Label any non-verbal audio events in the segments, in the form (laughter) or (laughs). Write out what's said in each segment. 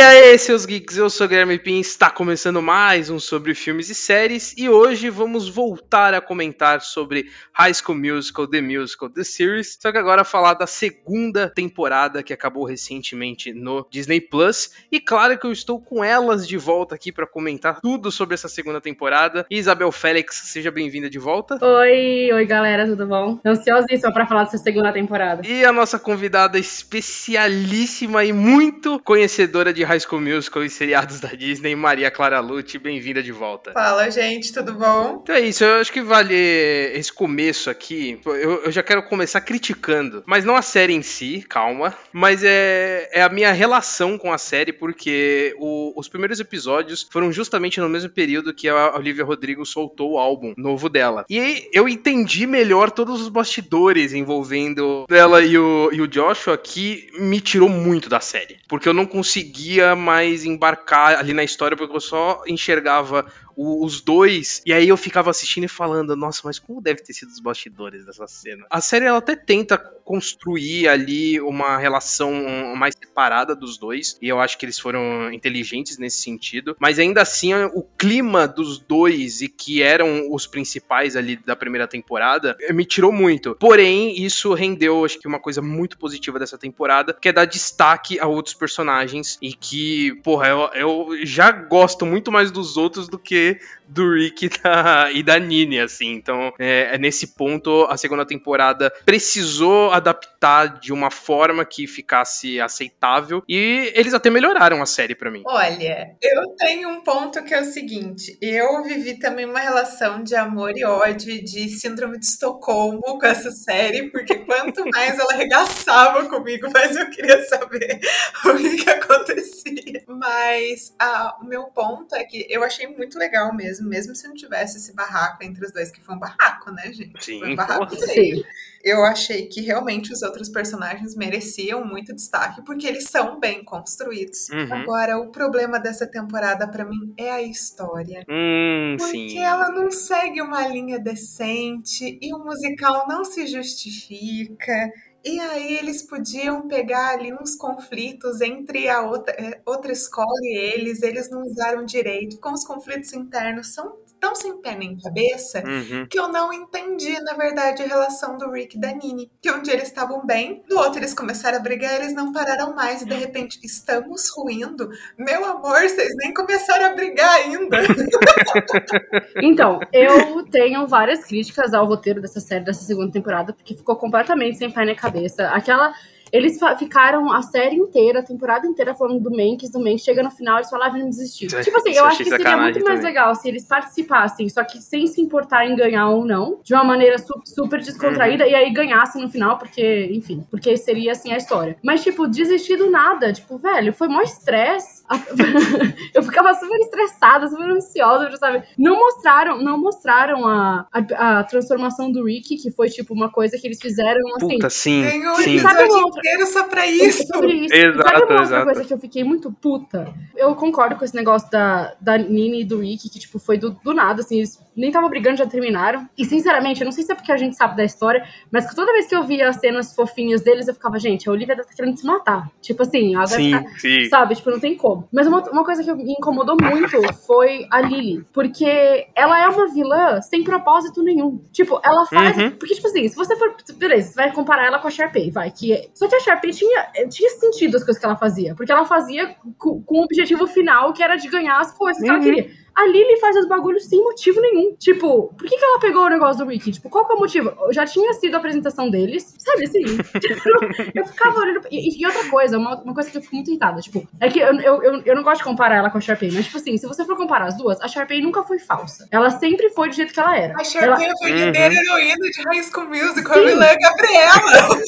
aí, seus geeks, eu sou o Guilherme Pin, está começando mais um sobre filmes e séries e hoje vamos voltar a comentar sobre High School Musical, The Musical, The Series, só que agora falar da segunda temporada que acabou recentemente no Disney Plus e claro que eu estou com elas de volta aqui para comentar tudo sobre essa segunda temporada. Isabel Félix, seja bem-vinda de volta. Oi, oi galera, tudo bom? Ansiosíssima para falar dessa segunda temporada. E a nossa convidada especialíssima e muito conhecedora de High School Musical e seriados da Disney, Maria Clara Lute, bem-vinda de volta. Fala, gente, tudo bom? Então é isso, eu acho que vale esse começo aqui. Eu, eu já quero começar criticando, mas não a série em si, calma, mas é, é a minha relação com a série, porque o, os primeiros episódios foram justamente no mesmo período que a Olivia Rodrigo soltou o álbum novo dela. E eu entendi melhor todos os bastidores envolvendo ela e o, e o Joshua, que me tirou muito da série, porque eu não conseguia conseguia mais embarcar ali na história, porque eu só enxergava o, os dois, e aí eu ficava assistindo e falando, nossa, mas como deve ter sido os bastidores dessa cena? A série ela até tenta construir ali uma relação mais separada dos dois, e eu acho que eles foram inteligentes nesse sentido, mas ainda assim o clima dos dois e que eram os principais ali da primeira temporada me tirou muito. Porém, isso rendeu, acho que uma coisa muito positiva dessa temporada, que é dar destaque a outros personagens e que, porra, eu, eu já gosto muito mais dos outros do que do Rick e da, e da Nini, assim. Então, é, é, nesse ponto, a segunda temporada precisou adaptar de uma forma que ficasse aceitável e eles até melhoraram a série para mim. Olha, eu tenho um ponto que é o seguinte: eu vivi também uma relação de amor e ódio e de síndrome de Estocolmo com essa série, porque quanto (laughs) mais ela arregaçava comigo, mais eu queria saber (laughs) o que, que acontecia. Mas ah, o meu ponto é que eu achei muito legal legal mesmo, mesmo se não tivesse esse barraco entre os dois, que foi um barraco, né, gente? Sim, foi um barraco sim. Eu achei que realmente os outros personagens mereciam muito destaque, porque eles são bem construídos. Uhum. Agora, o problema dessa temporada, para mim, é a história. Hum, porque sim. ela não segue uma linha decente e o musical não se justifica. E aí eles podiam pegar ali uns conflitos entre a outra, é, outra escola e eles, eles não usaram direito, com os conflitos internos são tão sem pé nem cabeça uhum. que eu não entendi, na verdade, a relação do Rick e da Nini. Que um dia eles estavam bem, no outro eles começaram a brigar, eles não pararam mais, e de repente estamos ruindo. Meu amor, vocês nem começaram a brigar ainda. (laughs) então, eu tenho várias críticas ao roteiro dessa série, dessa segunda temporada, porque ficou completamente sem pé nem cabeça. Aquela eles ficaram a série inteira, a temporada inteira falando do Manx, do Manx. Chega no final, eles falavam e não desistir. tipo assim, eu acho que seria muito mais legal se eles participassem, só que sem se importar em ganhar ou não, de uma maneira su super descontraída, uhum. e aí ganhassem no final, porque, enfim, porque seria assim a história. Mas, tipo, desistir do nada, tipo, velho, foi mó estresse. (laughs) eu ficava super estressada, super ansiosa, sabe? Não mostraram, não mostraram a, a, a, transformação do Rick, que foi, tipo, uma coisa que eles fizeram assim. Puta, sim. Tem um sim. Sabe uma inteiro só pra isso. isso. Exato, Sabe uma outra exato. coisa que eu fiquei muito puta? Eu concordo com esse negócio da, da Nini e do Rick, que, tipo, foi do, do nada, assim, eles nem estavam brigando, já terminaram. E, sinceramente, eu não sei se é porque a gente sabe da história, mas que toda vez que eu via as cenas fofinhas deles, eu ficava, gente, a Olivia tá querendo se matar. Tipo assim, ela sim, vai ficar, sim. sabe? Tipo, não tem como. Mas uma, uma coisa que me incomodou muito foi a Lily, porque ela é uma vilã sem propósito nenhum. Tipo, ela faz... Uhum. Porque, tipo assim, se você for... Beleza, você vai comparar ela com a Sharpay, vai, que... É... Só que a Sharpay tinha, tinha sentido as coisas que ela fazia, porque ela fazia com, com o objetivo final, que era de ganhar as coisas que ela Uhum. queria. A Lily faz os bagulhos sem motivo nenhum. Tipo, por que, que ela pegou o negócio do Ricky? Tipo, qual que é o motivo? Já tinha sido a apresentação deles, sabe assim? (laughs) eu ficava olhando. E, e, outra coisa, uma, uma coisa que eu fico muito irritada, tipo, é que eu, eu, eu, eu não gosto de comparar ela com a Sharpay, mas, tipo assim, se você for comparar as duas, a Sharpay nunca foi falsa. Ela sempre foi do jeito que ela era. A Sharpay ela... foi a verdadeira uhum. heroína de High School Musical, a vilã Gabriela.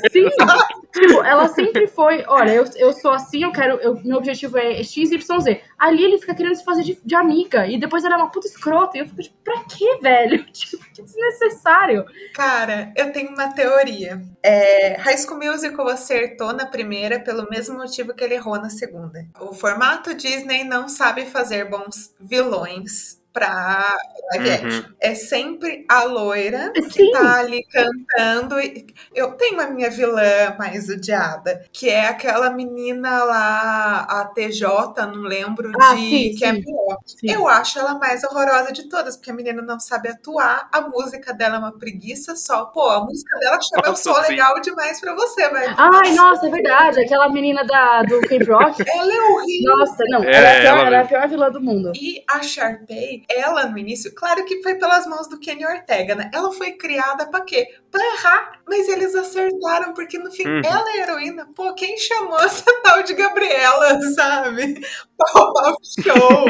(laughs) Sim, tipo, ela sempre foi, olha, eu, eu sou assim, eu quero, eu, meu objetivo é X, Y, Z. Ali ele fica querendo se fazer de, de amiga, e depois ela é uma puta escrota, e eu fico tipo, pra quê, velho? (laughs) Tipo, que desnecessário. Cara, eu tenho uma teoria. É, High School Musical acertou na primeira pelo mesmo motivo que ele errou na segunda. O formato Disney não sabe fazer bons vilões pra live Uhum. action. É sempre a loira que Sim. tá ali cantando. Eu tenho a minha vilã mais odiada, que é aquela menina lá, a TJ, não lembro Ah, de sim, que é sim. pior. Sim. Eu acho ela mais horrorosa de todas, porque a menina não sabe atuar, a música dela é uma preguiça só. Pô, a música dela chama Eu Sou. Legal Demais pra você, velho. Ai, nossa, é verdade. Aquela menina da, do Cape Rock. Ela é horrível. Nossa, não. É, ela, é a pior, ela ela é a pior vilã do mundo. E a Sharpay, ela no início, claro que foi pelas mãos do Kenny Ortega, né? Ela foi criada pra quê? Pra errar. Mas eles acertaram, porque no fim, Uhum. ela é a heroína. Pô, quem chamou (laughs) essa tal de Gabriela, sabe? Pra show.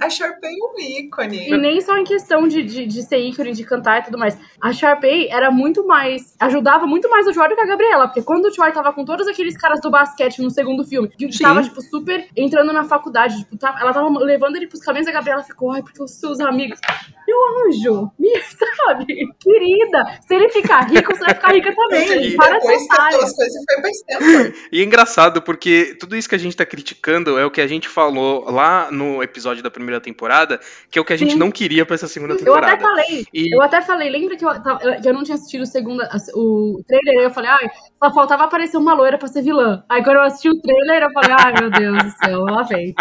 a Sharpay é um ícone. E nem só em questão de, de, de ser ícone, de cantar e tudo mais. A Sharpay era muito mais. ajudava muito mais o Joy do que a Gabriela. Porque quando o Joy tava com todos aqueles caras do basquete no segundo filme, que Sim. tava, tipo, super entrando na faculdade, tipo, tá- ela tava levando ele pros caminhos, a Gabriela ficou, ai, porque os seus amigos. Meu anjo, me, (laughs) sabe? Querida, se ele ficar rico, você vai ficar rica (laughs) também. E Para de Depois ser que otária. as coisas foi pra Stanford. E é engraçado porque tudo isso que a gente tá criticando é o que a gente falou lá no episódio da primeira temporada, que é o que a gente Sim. não queria pra essa segunda Eu até temporada. falei, E eu até falei, lembra que eu, eu não tinha assistido o segunda, o trailer, eu falei, ai, só faltava aparecer uma loira pra ser vilã. Aí quando eu assisti o trailer, eu falei, ai meu Deus do céu, lá vem.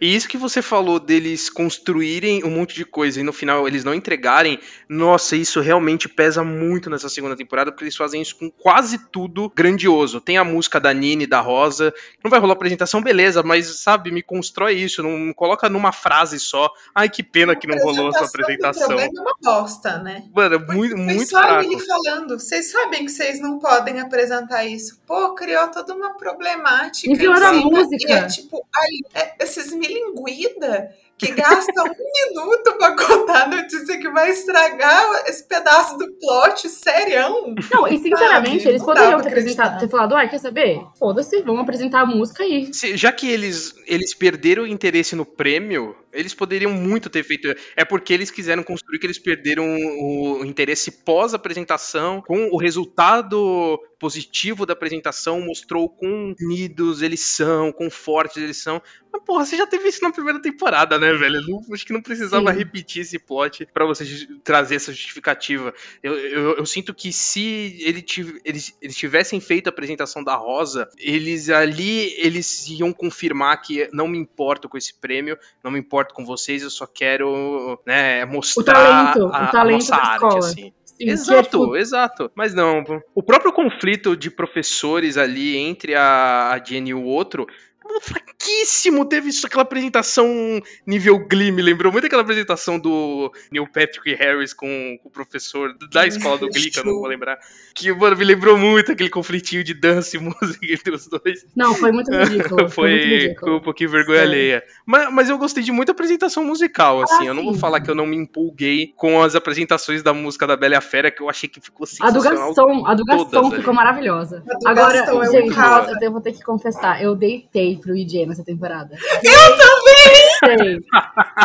E isso que você falou deles construírem um monte de coisa e no final eles não entregarem, nossa, isso realmente pesa muito nessa segunda temporada, porque eles fazem isso com quase tudo grandioso. Tem a música da Nini, da Rosa, não vai rolar apresentação, beleza, mas sabe, me constrói isso, não coloca numa frase só. Ai, que pena que não rolou essa O apresentação. é uma bosta, né? Mano, é muito, Foi muito só a fraco. Lili falando, vocês sabem que vocês não podem apresentar isso. Pô, criou toda uma problemática. E pior a cima, música. E é tipo, aí, é, esses milinguida que gastam um (laughs) minuto pra contar a notícia que vai estragar esse pedaço do plot, serião. Não, e sinceramente, Sabe, eles dá poderiam ter apresentado, ter falado, ai, quer saber? Foda-se, vamos apresentar a música aí. Se- já que eles, eles perderam o interesse no prêmio, eles poderiam muito ter feito. É porque eles quiseram construir que eles perderam o, interesse pós-apresentação, com o resultado positivo da apresentação, mostrou quão unidos eles são, quão fortes eles são. Mas, porra, você já teve isso na primeira temporada, né, velho? Eu não- acho que não precisava Sim. repetir esse plot pra você trazer essa justificativa. Eu, eu, eu sinto que se ele tiv- eles, eles tivessem feito a apresentação da Rosa, eles ali eles iam confirmar que não me importo com esse prêmio, não me importo com vocês, eu só quero né, mostrar talento, a, o talento a nossa arte, assim. Sim, é, Exato, tipo, exato. Mas não, o próprio conflito de professores ali entre a, a Jenny e o outro. Fraquíssimo, teve isso, aquela apresentação nível Glee, me lembrou muito aquela apresentação do Neil Patrick Harris com, com o professor da escola do Glee, que eu não vou lembrar. Que, mano, me lembrou muito aquele conflitinho de dança e música entre os dois. Não, foi muito ridículo. (laughs) Foi, muito Foi ridículo. um pouquinho vergonha Sério. alheia. Mas, mas eu gostei de muita apresentação musical, assim. eu não vou sim. falar que eu não me empolguei com as apresentações da música da Bela e a Fera, que eu achei que ficou A do sensacional. Gaston, a do Gaston ali. ficou maravilhosa. A do Agora, Gaston é gente, muito eu vou ter que confessar, eu deitei pro IJ nessa temporada. Eu também!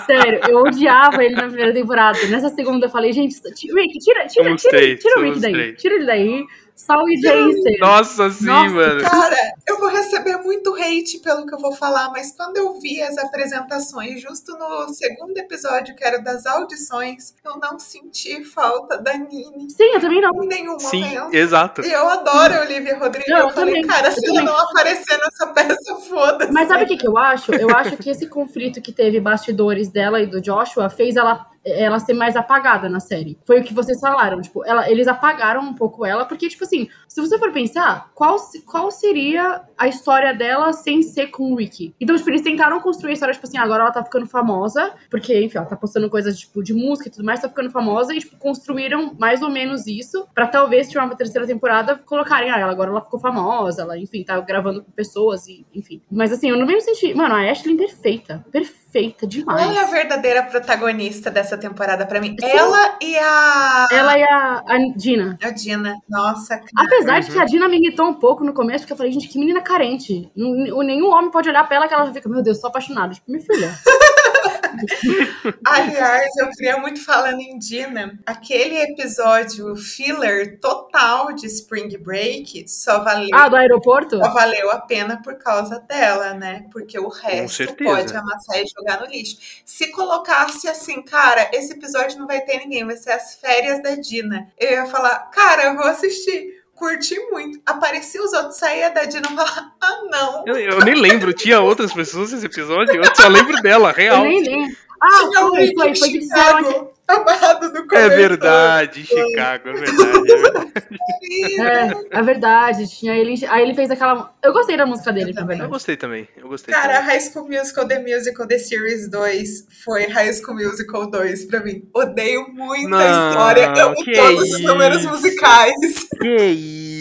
Sério, eu odiava ele na primeira temporada. Nessa segunda eu falei, gente, Rick, tira, tira, tira, tira o Rick daí. Tira ele daí. O IJ ser. Nossa, sim, Nossa, mano. Cara, eu vou receber muito hate pelo que eu vou falar, mas quando eu vi as apresentações, justo no segundo episódio, que era das audições, eu não senti falta da Nini Sim, eu também não. em nenhum Sim, momento. exato. E eu adoro a Olivia Rodrigo. Não, eu eu falei, também, cara, eu se também. ela não aparecer nessa peça, foda-se. Mas sabe o que, que eu acho? Eu acho que esse conflito que teve bastidores dela e do Joshua fez ela, ela ser mais apagada na série. Foi o que vocês falaram. Tipo, ela, eles apagaram um pouco ela, porque, tipo assim, se você for pensar, qual, se- qual seria a história dela sem ser com o Ricky? Então, tipo, eles tentaram construir a história, tipo assim, agora ela tá ficando famosa, porque, enfim, ela tá postando coisas, tipo, de música e tudo mais, tá ficando famosa, e, tipo, construíram mais ou menos isso, pra talvez, tiver uma terceira temporada, colocarem, ah, ela agora ela ficou famosa, ela, enfim, tá gravando com pessoas, e, enfim. Mas, assim, eu não mesmo senti, mano, a Ashley perfeita, perfeita demais. Ela é a verdadeira protagonista dessa temporada pra mim. Sim. Ela e a. Ela e a, a Dina. A Dina. Nossa, cara. Apesar de Uhum. que a Dina me irritou um pouco no começo, porque eu falei, gente, que menina carente. Nenhum homem pode olhar pra ela que ela já fica, meu Deus, tô apaixonada. Tipo, minha filha. (laughs) Aliás, eu queria muito falando em Dina, aquele episódio filler total de Spring Break só valeu. Ah, do aeroporto? Só valeu a pena por causa dela, né? Porque o resto pode amassar e jogar no lixo. Se colocasse assim, cara, esse episódio não vai ter ninguém, vai ser as férias da Dina. Eu ia falar, cara, eu vou assistir curti muito. Aparecia os outros, saía da Dina e falava, ah, não. Eu, eu, nem lembro, tinha outras pessoas nesse episódio, eu só lembro dela, real. Eu nem lembro. Ah, Tinha foi, foi, foi que disseram Amado do É verdade, Chicago, é verdade. É verdade. é, é verdade. Tinha ele, aí ele fez aquela. Eu gostei da música dele, também. Eu gostei também. Eu gostei Cara, também. High School Musical The Musical The Series 2 foi High School Musical 2 pra mim. Odeio muito não, a história. Amo todos os números musicais. Que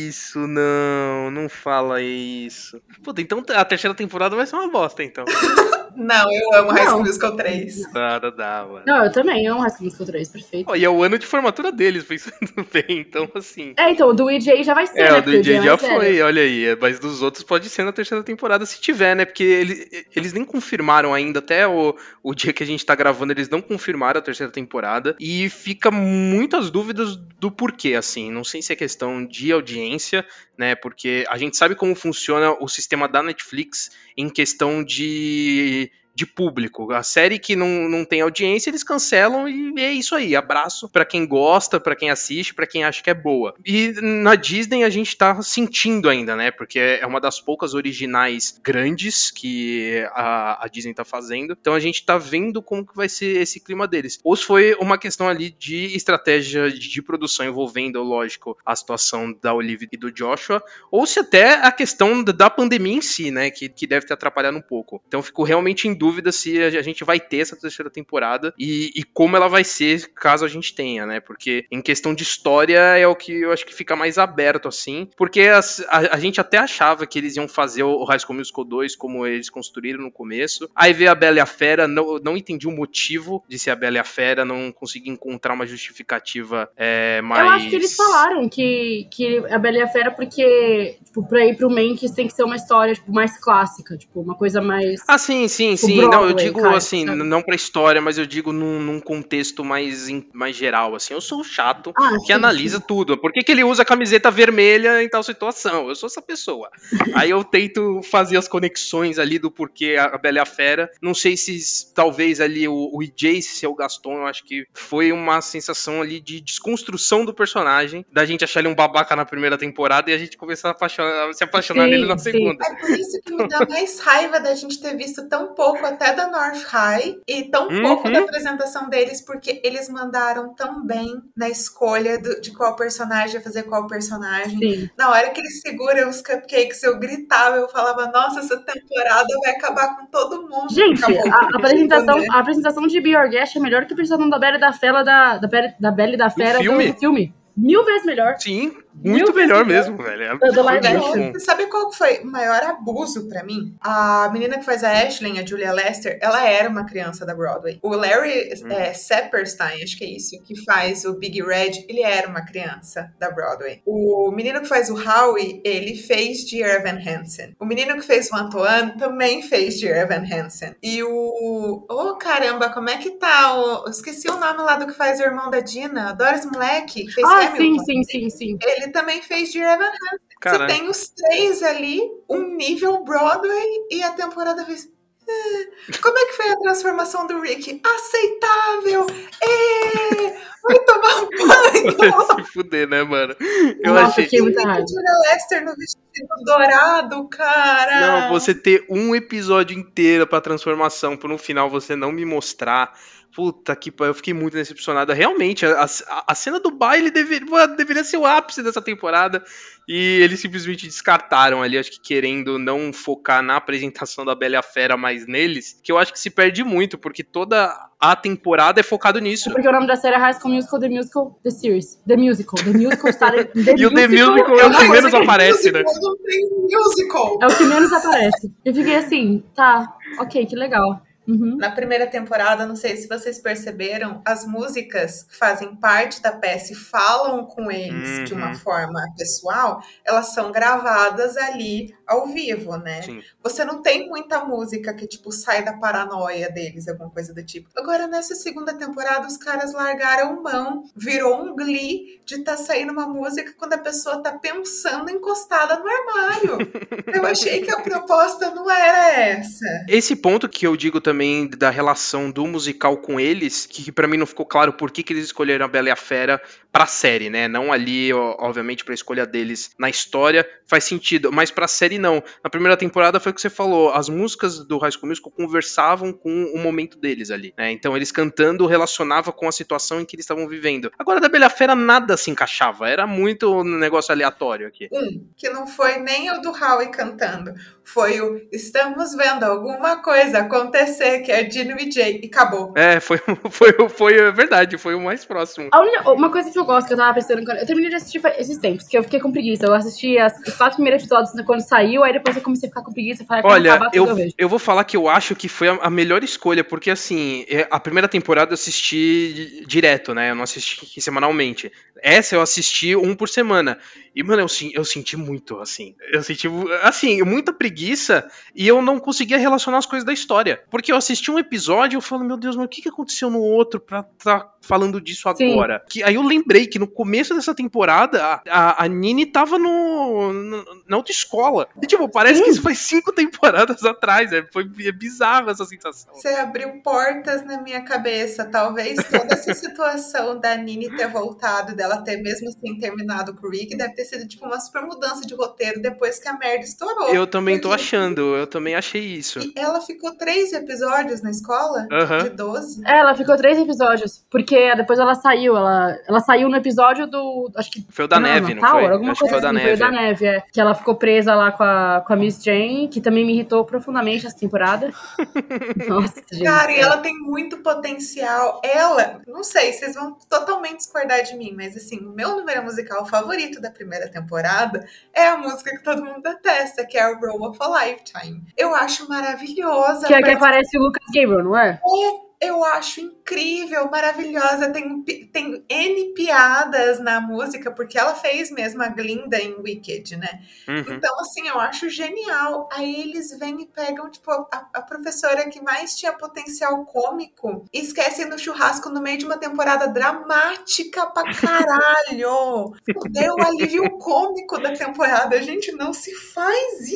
isso, não. Não fala isso. Puta, então a terceira temporada vai ser uma bosta, então. (laughs) não, eu amo High School Musical 3. Nada dá, mano. Não, eu também amo High School Musical Musical 3, perfeito. Oh, e é o ano de formatura deles, pensando (laughs) bem, então assim. É, então, do EJ já vai ser, é, né? o do EJ já foi, olha aí. É, mas dos outros pode ser na terceira temporada, se tiver, né? Porque eles, eles nem confirmaram ainda, até o, o dia que a gente tá gravando, eles não confirmaram a terceira temporada. E fica muitas dúvidas do porquê, assim. Não sei se é questão de audiência, né? Porque a gente sabe como funciona o sistema da Netflix em questão de de público. A série que não, não tem audiência, eles cancelam e é isso aí. Abraço para quem gosta, para quem assiste, para quem acha que é boa. E na Disney a gente tá sentindo ainda, né? Porque é uma das poucas originais grandes que a, a Disney tá fazendo. Então a gente tá vendo como que vai ser esse clima deles. Ou se foi uma questão ali de estratégia de produção envolvendo, lógico, a situação da Olivia e do Joshua, ou se até a questão da pandemia em si, né? Que, que deve ter atrapalhado um pouco. Então ficou realmente em dúvida dúvida se a gente vai ter essa terceira temporada e, e, como ela vai ser caso a gente tenha, né? Porque em questão de história é o que eu acho que fica mais aberto, assim. Porque as, a, a, gente até achava que eles iam fazer o High School Musical 2 como eles construíram no começo. Aí veio a Bela e a Fera, não, não entendi o motivo de ser a Bela e a Fera, não consegui encontrar uma justificativa é, mais... Eu acho que eles falaram que, que a Bela e a Fera porque, tipo, pra ir pro Manx tem que ser uma história, tipo, mais clássica, tipo, uma coisa mais... Ah, sim, sim, tipo, sim. Broadway, não, eu digo cara, assim, sabe? não pra história, mas eu digo num, num contexto mais, mais geral, assim. Eu sou o chato ah, que sim, analisa sim. tudo. Por que, que ele usa camiseta vermelha em tal situação? Eu sou essa pessoa. (laughs) Aí eu tento fazer as conexões ali do porquê a Bela e a Fera. Não sei se talvez ali o, o EJ ser o Gaston, eu acho que foi uma sensação ali de desconstrução do personagem, da gente achar ele um babaca na primeira temporada e a gente começar a, apaixonar, a se apaixonar sim, nele na segunda. É por isso que me dá mais raiva da gente ter visto tão pouco até da North High e tão uhum. pouco da apresentação deles, porque eles mandaram tão bem na escolha do, de qual personagem fazer qual personagem. Sim. Na hora que eles seguram os cupcakes, eu gritava, eu falava, nossa, essa temporada vai acabar com todo mundo. Gente, a, a, apresentação, a apresentação de Be Your Guest é melhor que a apresentação da Bela e da Fera da, da, Bela, da Bela e da Fera do filme mil vezes melhor. Sim, muito melhor mesmo, velho. É do live action. Sabe qual foi o maior abuso para mim? A menina que faz a Ashley, a Julia Lester, ela era uma criança da Broadway. O Larry hum. é, Sepperstein, acho que é isso, que faz o Big Red, ele era uma criança da Broadway. O menino que faz o Howie, ele fez Dear Evan Hansen. O menino que fez o Antoine também fez Dear Evan Hansen. E o... Oh, caramba, como é que tá? O... Esqueci o nome lá do que faz o irmão da Dina. Adoro esse moleque. Fez ah, Hamilton. sim, sim, sim, sim. Ele também fez Dear Evan Hansen. Você tem os três ali, um nível Broadway e a temporada fez. Ah, como é que foi a transformação do Rick? Aceitável! É, vai tomar um (laughs) banho! Se fuder, né, mano? Eu Nossa, achei que. Lester no vestido dourado, cara! Não, você ter um episódio inteiro pra transformação, por no final você não me mostrar Puta que eu fiquei muito decepcionada. Realmente, a, a, a cena do baile deveria, deveria ser o ápice dessa temporada. E eles simplesmente descartaram ali, acho que querendo não focar na apresentação da Bela e a Fera mais neles, que eu acho que se perde muito, porque toda a temporada é focado nisso. É porque o nome da série é High School Musical, The Musical, The Series. The Musical. The Musical está... The e o The Musical é o que menos aparece, né? Musical. É o que menos aparece. Eu fiquei assim, tá, ok, que legal. Uhum. Na primeira temporada, não sei se vocês perceberam, as músicas que fazem parte da peça e falam com eles uhum. de uma uhum. forma pessoal, elas são gravadas ali ao vivo, né? Sim. Você não tem muita música que, tipo, sai da paranoia deles, alguma coisa do tipo. Agora, nessa segunda temporada, os caras largaram mão, virou um glee de tá saindo uma música quando a pessoa tá pensando encostada no armário. (laughs) eu achei que a proposta não era essa. Esse ponto que eu digo também da relação do musical com eles, que para mim não ficou claro por que, que eles escolheram a Bela e a Fera pra série, né? Não ali, obviamente, pra escolha deles na história, faz sentido, mas pra série não. Na primeira temporada foi o que você falou, as músicas do High School Musical conversavam com o momento deles ali, né? Então eles cantando relacionava com a situação em que eles estavam vivendo. Agora da Bela Fera nada se encaixava, era muito um negócio aleatório aqui. Um, que não foi nem o do Howie cantando, foi o Estamos vendo alguma coisa acontecer, que é Dino e Jay, e acabou. É, foi, (laughs) foi, foi verdade, foi o mais próximo. Única, uma coisa que eu gosto, que eu tava pensando, quando, eu terminei de assistir esses tempos, que eu fiquei com preguiça. Eu assisti as, os quatro primeiros episódios quando saiu, aí depois eu comecei a ficar com preguiça e falei, Olha, eu, eu, eu, vou falar que eu acho que foi a, a, melhor escolha, porque assim, é, a primeira temporada eu assisti direto, né? Eu não assisti semanalmente. Essa eu assisti um por semana. E, mano, eu, eu senti muito, assim. Eu senti, assim, muita preguiça e eu não conseguia relacionar as coisas da história. Porque eu assisti um episódio e eu falo, meu Deus, mas o que, que aconteceu no outro pra tá falando disso agora? Que, aí eu lembrei que no começo dessa temporada, a, a, a Nini tava no, no, na outra escola. E, tipo, parece Sim. que isso foi cinco temporadas atrás. É, foi é bizarro essa sensação. Você abriu portas na minha cabeça. Talvez toda essa situação da Nini ter voltado, dela ter mesmo assim terminado com o Rick, deve ter sido tipo uma super mudança de roteiro depois que a merda estourou. Eu também tô achando, eu também achei isso. E ela ficou três episódios na escola? De 12? É, ela ficou três episódios. Porque depois ela saiu. Ela, ela saiu no episódio do. Acho que. Foi o da neve, Natal, não foi? Alguma acho coisa foi o da assim, neve. Foi o da neve, é. Que ela ficou presa lá com a, com a Miss Jane, que também me irritou profundamente essa temporada. (laughs) Nossa, gente. Cara, e ela tem muito potencial. Ela, não sei, vocês vão totalmente discordar de mim, mas assim, o meu número musical favorito da primeira primeira temporada é a música que todo mundo detesta, que é o Roll of a Lifetime. Eu acho maravilhosa. Que é que aparece o Lucas Gabriel, não é? É eu acho incrível, maravilhosa. Tem, tem N piadas na música, porque ela fez mesmo a Glinda em Wicked, né? Uhum. Então, assim, eu acho genial. Aí eles vêm e pegam, tipo, a, a, professora que mais tinha potencial cômico e esquecem no churrasco no meio de uma temporada dramática pra (laughs) caralho. Deu o alívio cômico da temporada. A gente não se faz isso.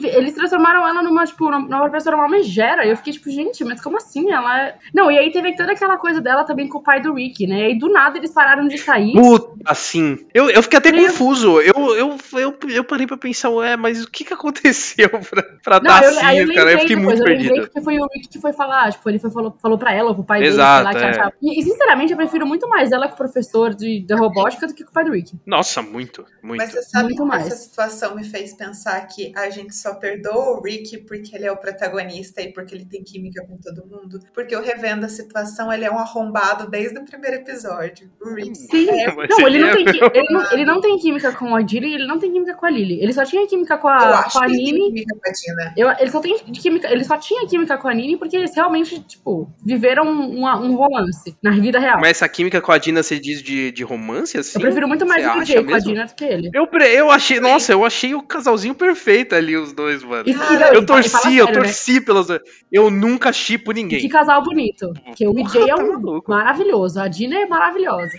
Sim, eles transformaram ela numa, tipo, numa professora uma megera. E eu fiquei, tipo, gente, mas como assim? ela. É- Não, e aí teve toda aquela coisa dela também com o pai do Rick, né? E aí do nada eles pararam de sair. Puta, assim. Eu, eu fiquei até Meu... confuso. Eu, eu, eu, eu parei pra pensar, ué, mas o que que aconteceu (laughs) pra, pra Não, dar eu, assim, eu cara? Eu fiquei muito perdido. Eu que foi o Rick que foi falar, tipo, ele foi, falou, falou pra ela, pro pai Exato, dele, sei lá, que é. achava. E, e, sinceramente, eu prefiro muito mais ela com o professor de, de robótica do que com o pai do Rick. Nossa, muito, muito. Mas você sabe muito que mais. essa situação me fez pensar que a gente só perdoa o Rick porque ele é o protagonista e porque ele tem química com todo mundo? Porque o revendo a situação, ele é um arrombado desde o primeiro episódio. Sim. É, não, ele não, tem, ele, não, ele não tem química com a Dilly e ele não tem química com a Lily. Ele só tinha química com a, com a Nini. Eu, ele só tem química, ele só tinha química com a Nini porque eles realmente, tipo, viveram um, um romance na vida real. Mas essa química com a Dina você diz de, de romance, assim? Eu prefiro muito mais o DJ com a Dina do que ele. Eu, eu achei, nossa, eu achei o casalzinho perfeito ali, os dois, mano. eu torci, eu né? torci né? pelos dois. Eu nunca chipo ninguém. Que casal bonito. Porque o EJ é tá um maravilhoso, a Dina é maravilhosa.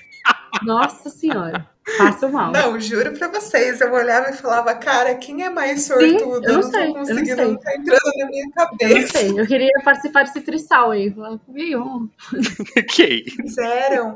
Nossa senhora. Passo mal. Não, juro pra vocês, eu olhava e falava, cara, quem é mais sortudo? Sim, eu não, sei, tô conseguindo, não, tá entrando na minha cabeça. Eu não sei, eu queria participar desse trisal aí. Quem? (laughs) Fizeram.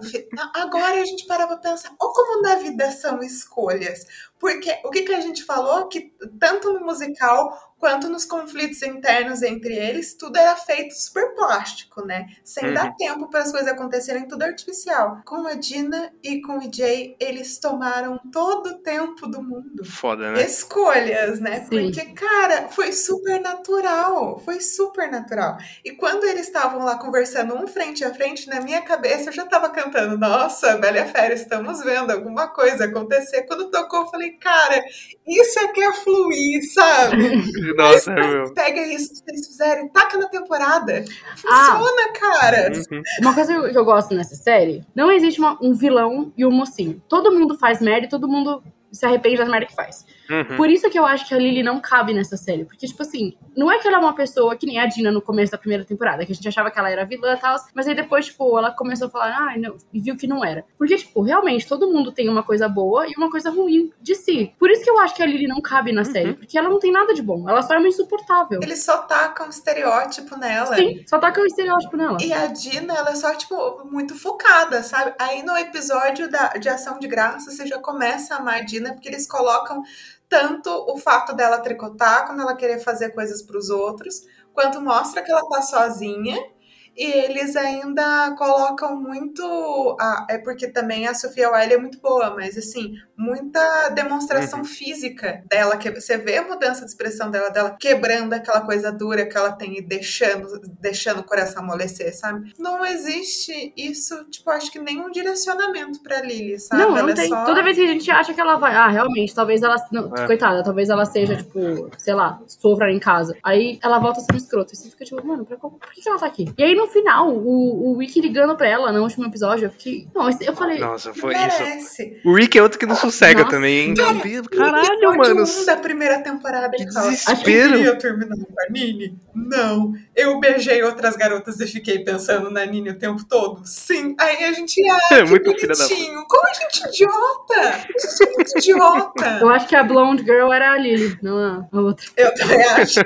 Agora a gente parava pra pensar, olha como na vida são escolhas. Porque o que, que a gente falou? Que tanto no musical quanto nos conflitos internos entre eles, tudo era feito super plástico, né? Sem uhum. dar tempo para as coisas acontecerem, tudo artificial. Com a Dina e com o EJ, eles tomaram todo o tempo do mundo. Foda, né? Escolhas, né? Sim. Porque, cara, foi super natural. Foi super natural. E quando eles estavam lá conversando um frente a frente, na minha cabeça eu já tava cantando: Nossa, Bela Fera, estamos vendo alguma coisa acontecer. Quando tocou, eu falei: Cara, isso é que é fluir, sabe? (laughs) Nossa, é meu. Pega isso que vocês fizeram e taca na temporada. Funciona, ah, cara. Uhum. Uma coisa que eu gosto nessa série: não existe uma, um vilão e um mocinho. Todo mundo faz merda e todo mundo se arrepende das merda que faz. Uhum. Por isso que eu acho que a Lily não cabe nessa série. Porque, tipo assim, não é que ela é uma pessoa que nem a Dina no começo da primeira temporada, que a gente achava que ela era vilã e tal, mas aí depois, tipo, ela começou a falar, ah, não, e viu que não era. Porque, tipo, realmente, todo mundo tem uma coisa boa e uma coisa ruim de si. Por isso que eu acho que a Lily não cabe na série, porque ela não tem nada de bom. Ela só é uma insuportável. Eles só tacam um estereótipo nela. Sim, só taca um estereótipo nela. E a Dina, ela é só, tipo, muito focada, sabe? Aí no episódio da, de Ação de Graça, você já começa a amar a Dina, porque eles colocam tanto o fato dela tricotar quando ela querer fazer coisas para os outros, quanto mostra que ela tá sozinha. E eles ainda colocam muito. Ah, é porque também a Sofia Wiley é muito boa, mas assim, muita demonstração Uhum. física dela. Que você vê a mudança de expressão dela, dela quebrando aquela coisa dura que ela tem e deixando, deixando o coração amolecer, sabe? Não existe isso, tipo, acho que nenhum direcionamento pra Lily, sabe? Não, ela não é tem. só. Toda vez que a gente acha que ela vai. Ah, realmente, talvez ela. Não, É. Coitada, talvez ela seja, tipo, sei lá, sofra em casa. Aí ela volta a ser um escroto. E você fica tipo, mano, pra por que, ela tá aqui? E aí no final, o, o Wiki ligando pra ela no último episódio, eu fiquei. Não, eu falei. Nossa, foi isso. merece. O Rick é outro que não sossega Nossa. também, hein? Cara, Caralho, mano. um da primeira temporada Que fala, desespero. Acho que eu terminar com a Nini? Não. Eu beijei outras garotas e fiquei pensando na Nini o tempo todo? Sim. Aí a gente, ah, É muito filha da bonitinho. Como a gente é idiota? A gente é muito idiota. (laughs) Eu acho que a Blonde Girl era a Lily, não a, a outra. Eu também acho.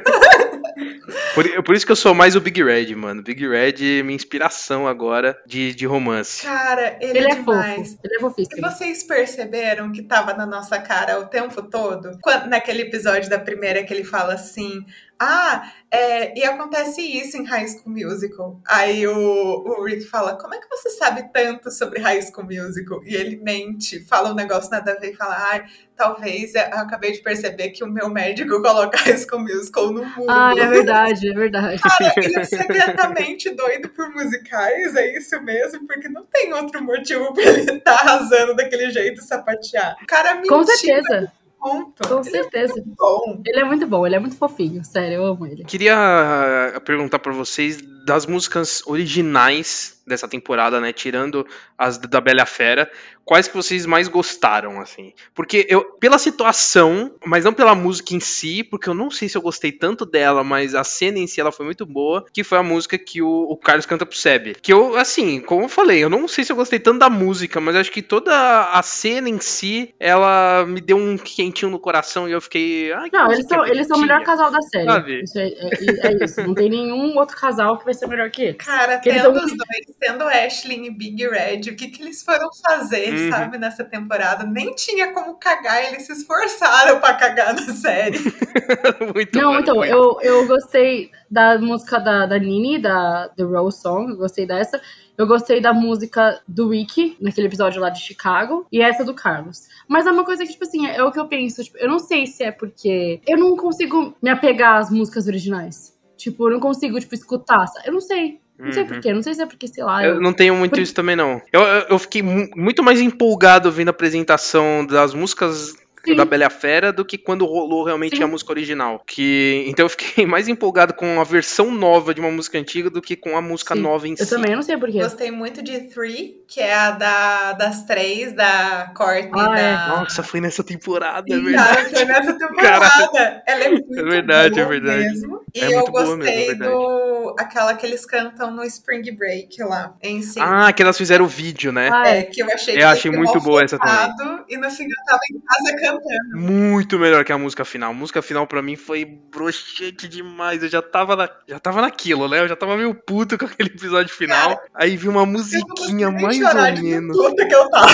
Por, por isso que eu sou mais o Big Red, mano. Big Red é minha inspiração agora de, de romance. Cara, ele, Ele é é demais. fofo. Ele é E fofíssimo. vocês perceberam que tava na nossa cara o tempo todo? Quando, naquele episódio da primeira que ele fala assim: Ah, é, e acontece isso em High School Musical. Aí o, o Rick fala: Como é que você sabe tanto sobre High School Musical? E ele mente, fala um negócio nada a ver e fala: Ai, talvez eu acabei de perceber que o meu médico (laughs) coloca High School Musical no mundo. Ah, é verdade, é verdade. Cara, ele é secretamente doido por musicais, é isso mesmo? Porque não tem outro motivo pra ele estar (laughs) arrasando daquele jeito sapatear. Cara, mentira, Com certeza, ponto. com Ele certeza. é bom. Ele é muito bom, ele é muito fofinho. Sério, eu amo ele. Queria ah, perguntar pra vocês das músicas originais dessa temporada, né? Tirando as da Bela Fera, quais que vocês mais gostaram, assim? Porque eu, pela situação, mas não pela música em si, porque eu não sei se eu gostei tanto dela, mas a cena em si ela foi muito boa, que foi a música que o, o Carlos canta pro Seb. Que eu, assim, como eu falei, eu não sei se eu gostei tanto da música, mas acho que toda a cena em si, ela me deu um quentinho no coração e eu fiquei. Não, eles são, eles são o melhor casal da série. Sabe? Isso é, é- é isso. Não tem nenhum outro casal que vai ser melhor que eles. Cara, Porque eles tendo são- os dois, tendo Ashley e Big Red, o que, que eles foram fazer, Uhum. sabe, nessa temporada? Nem tinha como cagar, eles se esforçaram pra cagar na série. (laughs) muito Não, mano, então, muito. eu, eu gostei da música da, da Nini, da The Rose Song, eu gostei dessa. Eu gostei da música do Ricky, naquele episódio lá de Chicago, e essa do Carlos. Mas é uma coisa que, tipo assim, é o que eu penso. Tipo, eu não sei se é porque eu não consigo me apegar às músicas originais. Tipo, eu não consigo, tipo, escutar. Eu não sei. Não sei Uhum. porquê. Não sei se é porque, sei lá. Eu não tenho muito isso também, não. Eu, eu, eu fiquei mu- muito mais empolgado vendo a apresentação das músicas Sim. da Bela Fera do que quando rolou realmente Sim. a música original. Que, então eu fiquei (laughs) mais empolgado com a versão nova de uma música antiga do que com a música Sim. nova em Eu si. também, eu não sei porquê. Gostei muito de Three, que é a da, das três, da Courtney Ah, é. da. Nossa, foi nessa temporada, é verdade. cara, foi nessa (laughs) temporada. Ela é muito (laughs) É verdade, boa é verdade. mesmo. E É eu boa gostei mesmo, é do aquela que eles cantam no Spring Break lá, em si. Ah, que elas fizeram o vídeo, né? Ah, É, é. que eu achei Eu que achei muito boa essa também. E no fim eu tava em casa cantando. Muito melhor que a música final. A música final pra mim foi broxante demais. Eu já tava, na, já tava naquilo, né? Eu já tava meio puto com aquele episódio final. Aí vi uma musiquinha mais ou menos. que eu tava.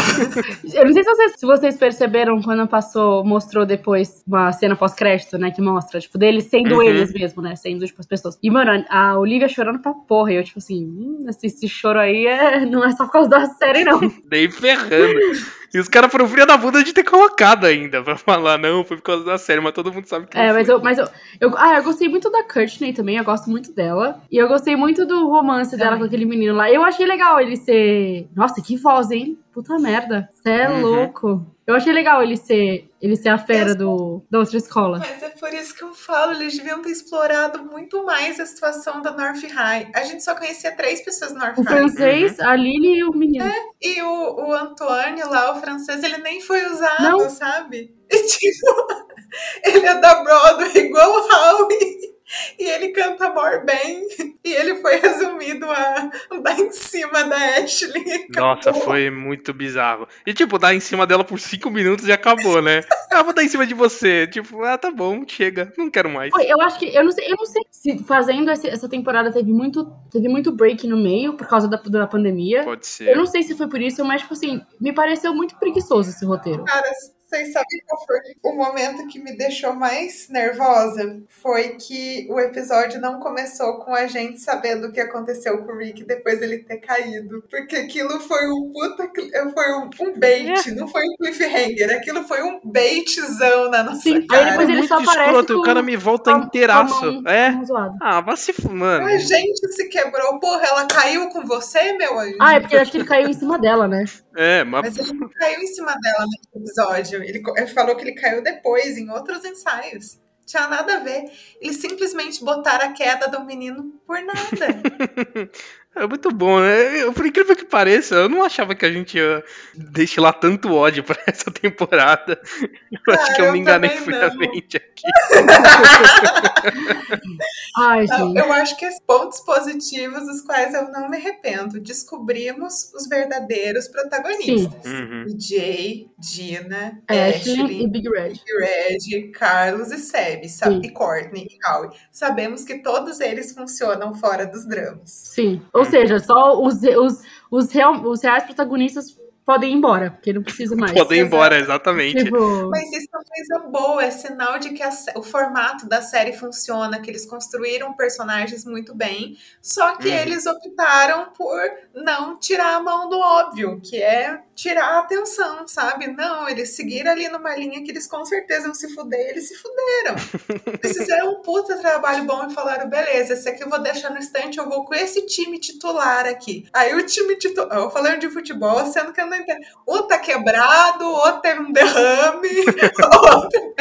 Eu não sei se vocês, se vocês perceberam quando passou, mostrou depois uma cena pós-crédito, né? Que mostra, tipo, deles sendo Uhum. eles mesmo, né? Sendo, tipo, as pessoas. E, mano, a Olivia chorando pra porra. E eu, tipo assim, hum, esse, esse choro aí é, não é só por causa da série, não. (laughs) Nem ferrando. E os caras foram fria da bunda de ter colocado ainda. Pra falar, não, foi por causa da série, mas todo mundo sabe que É, mas eu, mas eu, eu. Ah, eu gostei muito da Courtney também, eu gosto muito dela. E eu gostei muito do romance dela Também. com aquele menino lá. Eu achei legal ele ser. Nossa, que voz, hein? Puta merda. Cê é Uhum. louco. Eu achei legal ele ser, ele ser a fera do, da outra escola. Mas é por isso que eu falo, eles deviam ter explorado muito mais a situação da North High. A gente só conhecia três pessoas no North O High. francês, a Lily e o menino. E o, o Antoine lá, o francês, ele nem foi usado, Não. sabe? (laughs) E tipo, ele é da Broadway igual o Howie. E ele canta more bem. E ele foi resumido a dar em cima da Ashley. Nossa, foi muito bizarro. E tipo, dar em cima dela por cinco minutos e acabou, né? Ah, vou dar em cima de você. Tipo, ah, tá bom, chega, não quero mais. Foi, eu acho que. Eu não sei, eu não sei se fazendo essa temporada teve muito, teve muito break no meio por causa da, da pandemia. Pode Eu ser. não sei se foi por isso, mas, tipo assim, me pareceu muito preguiçoso esse roteiro. Cara, vocês sabem qual foi o momento que me deixou mais nervosa? Foi que o episódio não começou com a gente sabendo o que aconteceu com o Rick depois dele ter caído. Porque aquilo foi um puta. cli- Foi um, um bait, não foi um cliffhanger. Aquilo foi um baitzão na nossa Sim, aí cara. depois ele muito só aparece o cara me volta a- inteiraço. a É. Ah, vai se fu- mano. A gente se quebrou. Porra, ela caiu com você, meu anjo? Ah, é porque eu acho que ele caiu em cima dela, né? É, mas Mas ele não caiu em cima dela nesse episódio. Ele, falou que ele caiu depois, em outros ensaios. Tinha nada a ver. Eles simplesmente botaram a queda do menino por nada. (laughs) é muito bom, né? Eu, por incrível que pareça, eu não achava que a gente ia destilar tanto ódio pra (laughs) essa temporada. Eu acho Ah, que eu eu me enganei friamente aqui. (laughs) Ai, gente. eu acho que os pontos positivos, dos quais eu não me arrependo. Descobrimos os verdadeiros protagonistas. Uhum. Jay, Dina, Ashley Ashley, e Big Red. Red, Carlos e Seb, Sim. e Courtney e Howie. Sabemos que todos eles funcionam fora dos dramas. Sim. Ou seja, só os, os, os, real, os reais protagonistas podem ir embora, porque não precisa mais. Podem ir embora, exatamente. Tipo, Mas isso é uma coisa boa, é sinal de que a o formato da série funciona, que eles construíram personagens muito bem, só que Uhum. eles optaram por não tirar a mão do óbvio, que é tirar a atenção, sabe? Não, eles seguiram ali numa linha que eles com certeza iam se fuder, eles se fuderam. (laughs) Eles fizeram um puta trabalho bom e falaram, beleza, esse aqui eu vou deixar no estante, eu vou com esse time titular aqui. Aí o time titular, eu falando de futebol, sendo que eu não entendo. Um tá quebrado, o outro teve um derrame, (laughs) outro...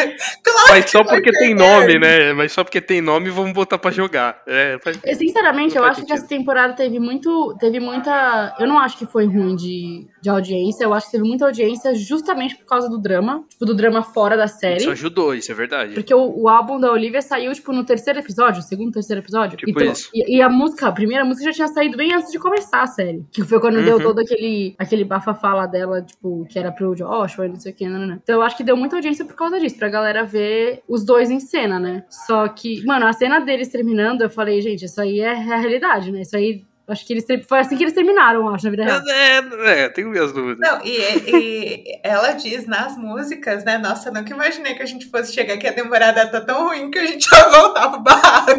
Claro Mas só porque tem nome, né? Mas só porque tem nome, vamos botar pra jogar. É, faz- Eu, Sinceramente, eu acho que essa temporada teve muito. Teve muita. Eu não acho que foi ruim de, de audiência. Eu acho que teve muita audiência justamente por causa do drama. Tipo, do drama fora da série. Isso ajudou, isso é verdade. Porque o, o álbum da Olivia saiu, tipo, no terceiro episódio, segundo, terceiro episódio. Tipo Então, isso. E, e a música, a primeira música já tinha saído bem antes de começar a série. Que foi quando deu Uhum. todo aquele, aquele bafafá lá dela, tipo, que era pro Joshua, não sei o que, não, não, não. Então eu acho que deu muita audiência por causa disso, pra galera ver os dois em cena, né? Só que, mano, a cena deles terminando, eu falei, gente, isso aí é a realidade, né? Isso aí. Acho que eles foi assim que eles terminaram, acho, na vida real. É, é, é, tenho minhas dúvidas. Não, e, e ela diz nas músicas, né? Nossa, nunca imaginei que a gente fosse chegar aqui, a temporada tá tão ruim que a gente vai voltar pro barraco.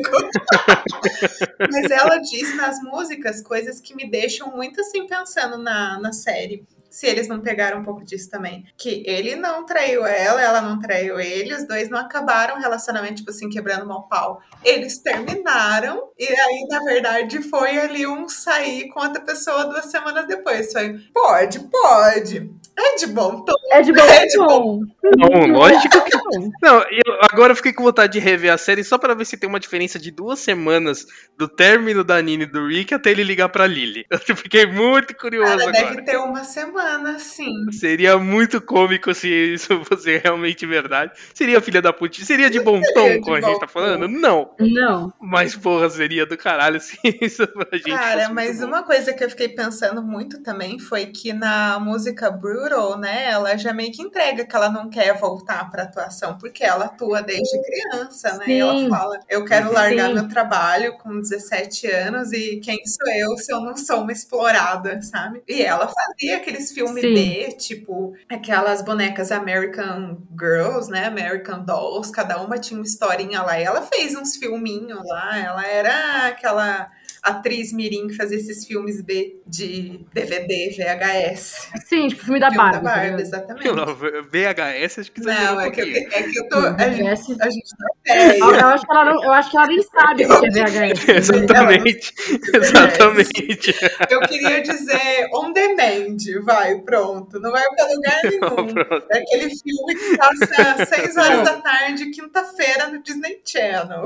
(laughs) Mas ela diz nas músicas coisas que me deixam muito assim pensando na, na série. Se eles não pegaram um pouco disso também. Que ele não traiu ela, ela não traiu ele, os dois não acabaram o relacionamento, tipo assim, quebrando mal pau. Eles terminaram, e aí, na verdade, foi ali um sair com outra pessoa duas semanas depois. Foi, pode, pode. É de bom tom. É de bom É de tom. Não, (laughs) lógico que. (laughs) Não. Não, eu, agora eu fiquei com vontade de rever a série só pra ver se tem uma diferença de duas semanas do término da Nina e do Rick até ele ligar pra Lily. (laughs) Eu fiquei muito curioso Cara, agora. deve ter uma semana, sim. Seria muito cômico se isso fosse realmente verdade. Seria filha da puta. Seria de bom tom, de como a bom gente tá falando? Não. Não. Mas, porra, seria do caralho se isso pra gente. Cara, mas bom. uma coisa que eu fiquei pensando muito também foi que na música Brutal, né, ela já meio que entrega que ela não quer voltar pra atuação, porque ela atua desde criança, né? Sim. Ela fala, eu quero largar Sim. meu trabalho com 17 anos e quem sou eu se eu não sou uma explorada, sabe? E ela fazia aqueles filmes. B, tipo, aquelas bonecas American Girls, né, American Dolls, cada uma tinha uma historinha lá, e ela fez uns filminhos lá, ela era aquela atriz mirim que fazia esses filmes B de DVD, VHS. Sim, tipo filme da Filme Barbie. da tá Barbie, ligado? exatamente. Não, VHS, acho que Não, um é que, é que eu tô. A gente, VHS. a gente tá. Eu, acho que ela não, eu acho que ela nem sabe o que é VHS. (laughs) Exatamente, exatamente. Eu queria dizer on demand, vai, pronto. Não vai pra lugar (laughs) nenhum. Pronto. É aquele filme que passa às 6 horas da tarde, quinta-feira, no Disney Channel.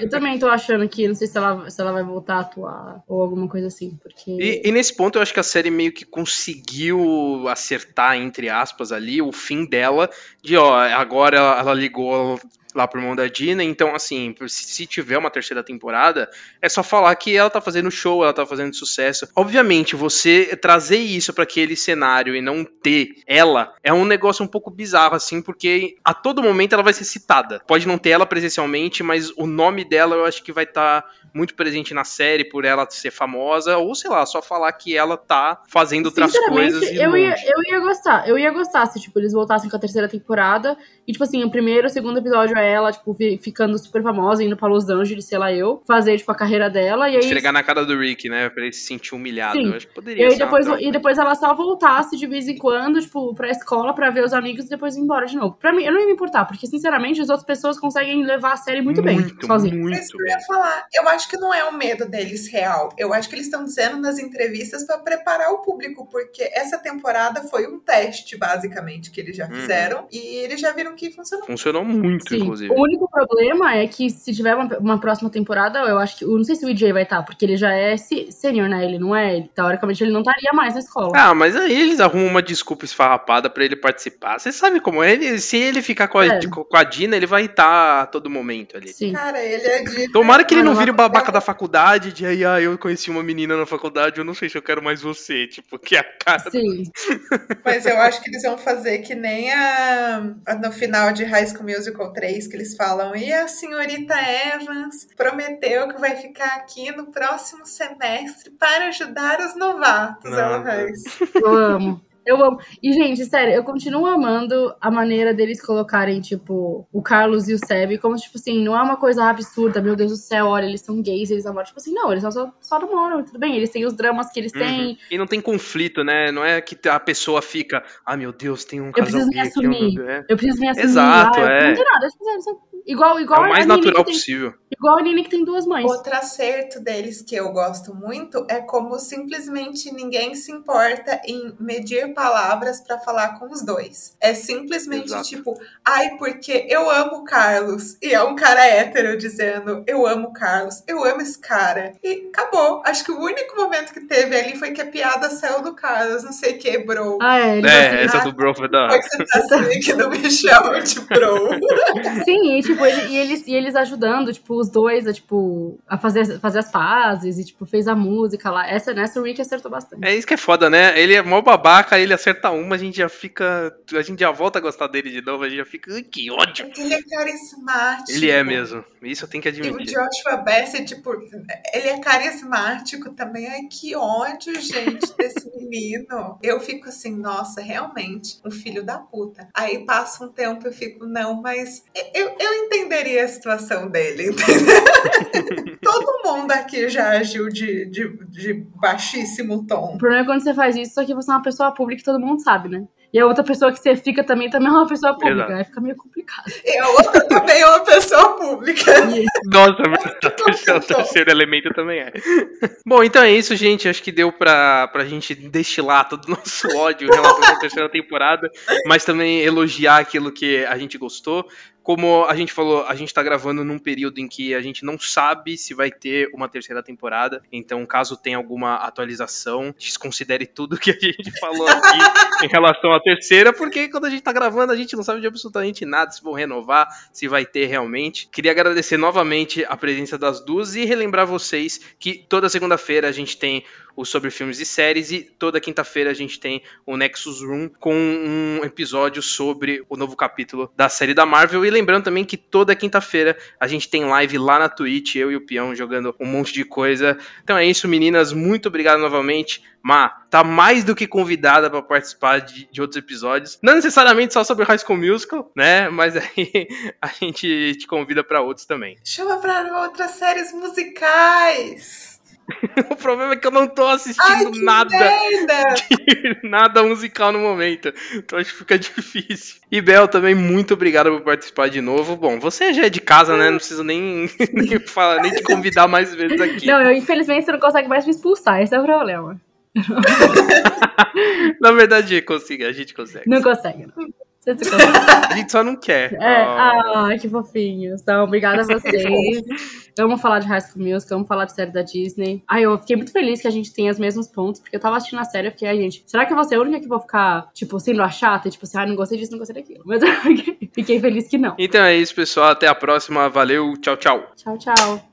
Eu também tô achando que, não sei se ela, se ela vai voltar a atuar ou alguma coisa assim, porque... E, e nesse ponto eu acho que a série meio que conseguiu acertar, entre aspas, ali, o fim dela, de ó, agora ela, ela ligou lá pro mão da Dina, então assim, se, tiver uma terceira temporada, é só falar que ela tá fazendo show, ela tá fazendo sucesso. Obviamente, você trazer isso pra aquele cenário e não ter ela é um negócio um pouco bizarro, assim, porque a todo momento ela vai ser citada. Pode não ter ela presencialmente, mas o nome dela eu acho que vai estar muito presente na série por ela ser famosa, ou sei lá, só falar que ela tá fazendo outras coisas. e eu ia, eu ia gostar. Eu ia gostar se, tipo, eles voltassem com a terceira temporada. E, tipo assim, o primeiro, o segundo episódio é ela, tipo, fi- ficando super famosa, indo pra Los Angeles, sei lá eu, fazer, tipo, a carreira dela. E aí. Esfregar na cara do Rick, né? Pra ele se sentir humilhado. Sim. Eu acho que E poderia aí ser depois, troca. e depois ela só voltasse de vez em quando, tipo, pra escola, pra ver os amigos e depois ir embora de novo. Pra mim, eu não ia me importar, porque, sinceramente, as outras pessoas conseguem levar a série muito, bem, sozinhas. Muito eu ia falar. Eu acho que não é o medo deles real. Eu acho que eles estão dizendo nas entrevistas para preparar o público, porque essa temporada foi um teste, basicamente, que eles já Uhum. fizeram e eles já viram que funcionou. Funcionou muito, Sim. Inclusive. O único problema é que se tiver uma, uma próxima temporada, eu acho que. Eu não sei se o EJ vai estar, porque ele já é sênior, né? Ele não é. Teoricamente, ele não estaria mais na escola. Ah, mas aí eles arrumam uma desculpa esfarrapada pra ele participar. Você sabe como é? Ele, se ele ficar com a, É. com a Dina, ele vai estar a todo momento ali. Sim. Cara, ele é de. Tomara que ele não vire o babaca da faculdade, de aí, ah, eu conheci uma menina na faculdade, eu não sei se eu quero mais você. Tipo, que é a cara. Sim. Mas eu acho que eles vão fazer que nem a, a- no final de High School Musical 3, que eles falam, e a senhorita Evans prometeu que vai ficar aqui no próximo semestre para ajudar os novatos. Não, Ela faz. Eu amo. Eu amo. E, gente, sério, eu continuo amando a maneira deles colocarem, tipo, o Carlos e o Seb, como, tipo assim, não é uma coisa absurda, meu Deus do céu, olha, eles são gays, eles namoram. Tipo assim, não, eles só, só namoram, tudo bem, eles têm os dramas que eles têm. Uhum. E não tem conflito, né? Não é que a pessoa fica, ah, meu Deus, tem um Eu casal preciso me gay assumir. eu não- é. Eu preciso me assumir. Exato, ah, é. Não tem nada. tipo, sabe, Igual, É igual o mais natural que tem, possível. Igual a Nini que tem duas mães. Outro acerto deles que eu gosto muito é como simplesmente ninguém se importa em medir palavras pra falar com os dois. É simplesmente Exato. tipo, ai, porque eu amo o Carlos. E é um cara hétero dizendo, eu amo o Carlos, eu amo esse cara. E acabou. Acho que o único momento que teve ali foi que a piada saiu do Carlos, não sei o que, bro. Ah, é. Ele É, essa do Bro foi da Foi que você tá assim que não me chama de bro. Sim, e, tipo, ele- e eles, e eles ajudando, tipo, os dois a, tipo, a fazer, fazer as pazes e, tipo, fez a música lá. Essa, nessa o Rick acertou bastante. É isso que é foda, né? Ele é mó babaca, ele acerta uma, a gente já fica. A gente já volta a gostar dele de novo, a gente já fica. "Ai, Que ódio! Ele é carismático. Ele é mesmo. Isso eu tenho que E o admitir. Joshua Bassett, tipo, ele é carismático também. Ai, que ódio, gente, (laughs) desse menino. Eu fico assim, nossa, realmente, um filho da puta. Aí passa um tempo eu fico, não, mas eu, eu entenderia a situação dele, (laughs) entendeu? Todo mundo aqui já agiu de, de, de baixíssimo tom. O problema é quando você faz isso, só que você é uma pessoa pública e todo mundo sabe, né? E a outra pessoa que você fica também, também é uma pessoa pública. Exato. Aí fica meio complicado. E a outra também é uma pessoa pública. (laughs) Nossa, o terceiro, o terceiro elemento também é. Bom, então é isso, gente. Acho que deu pra, pra gente destilar todo o nosso ódio em relação à terceira temporada, mas também elogiar aquilo que a gente gostou. Como a gente falou, a gente tá gravando num período em que a gente não sabe se vai ter uma terceira temporada. Então, caso tenha alguma atualização, desconsidere tudo que a gente (laughs) falou aqui em relação à terceira, porque quando a gente tá gravando, a gente não sabe de absolutamente nada se vão renovar, se vai ter realmente. Queria agradecer novamente a presença das duas e relembrar vocês que toda segunda-feira a gente tem o sobre filmes e séries e toda quinta-feira a gente tem o Nexus Room com um episódio sobre o novo capítulo da série da Marvel. E lembrando também que toda quinta-feira a gente tem live lá na Twitch, eu e o Peão jogando um monte de coisa. Então é isso, meninas. Muito obrigado novamente. Ma, tá mais do que convidada para participar de, de, outros episódios. Não necessariamente só sobre High School Musical, né? Mas aí (laughs) a gente te convida para outros também. Chama para outras séries musicais. (laughs) o problema é que eu não tô assistindo Ai, nada. (laughs) Nada musical no momento. Então acho que fica (laughs) difícil. E Bel, também muito obrigado por participar de novo. Bom, você já é de casa, né? Não preciso nem, nem falar, nem te convidar mais vezes aqui. Não, eu, infelizmente você não consegue mais me expulsar, esse é o problema. Na verdade, consiga, a gente consegue. Não consegue, não. A gente só não quer. (laughs) É, oh. Ai, que fofinhos. Então, obrigada a (laughs) vocês. Amo falar de High School Music, amo falar de série da Disney. Ai, eu fiquei muito feliz que a gente tenha os mesmos pontos, porque eu tava assistindo a série e fiquei, ai, gente, será que eu vou ser a única que vou ficar, tipo, sendo a chata? E, tipo assim, ai, não gostei disso, não gostei daquilo. Mas eu (laughs) fiquei feliz que não. Então é isso, pessoal. Até a próxima. Valeu. Tchau, tchau. Tchau, tchau.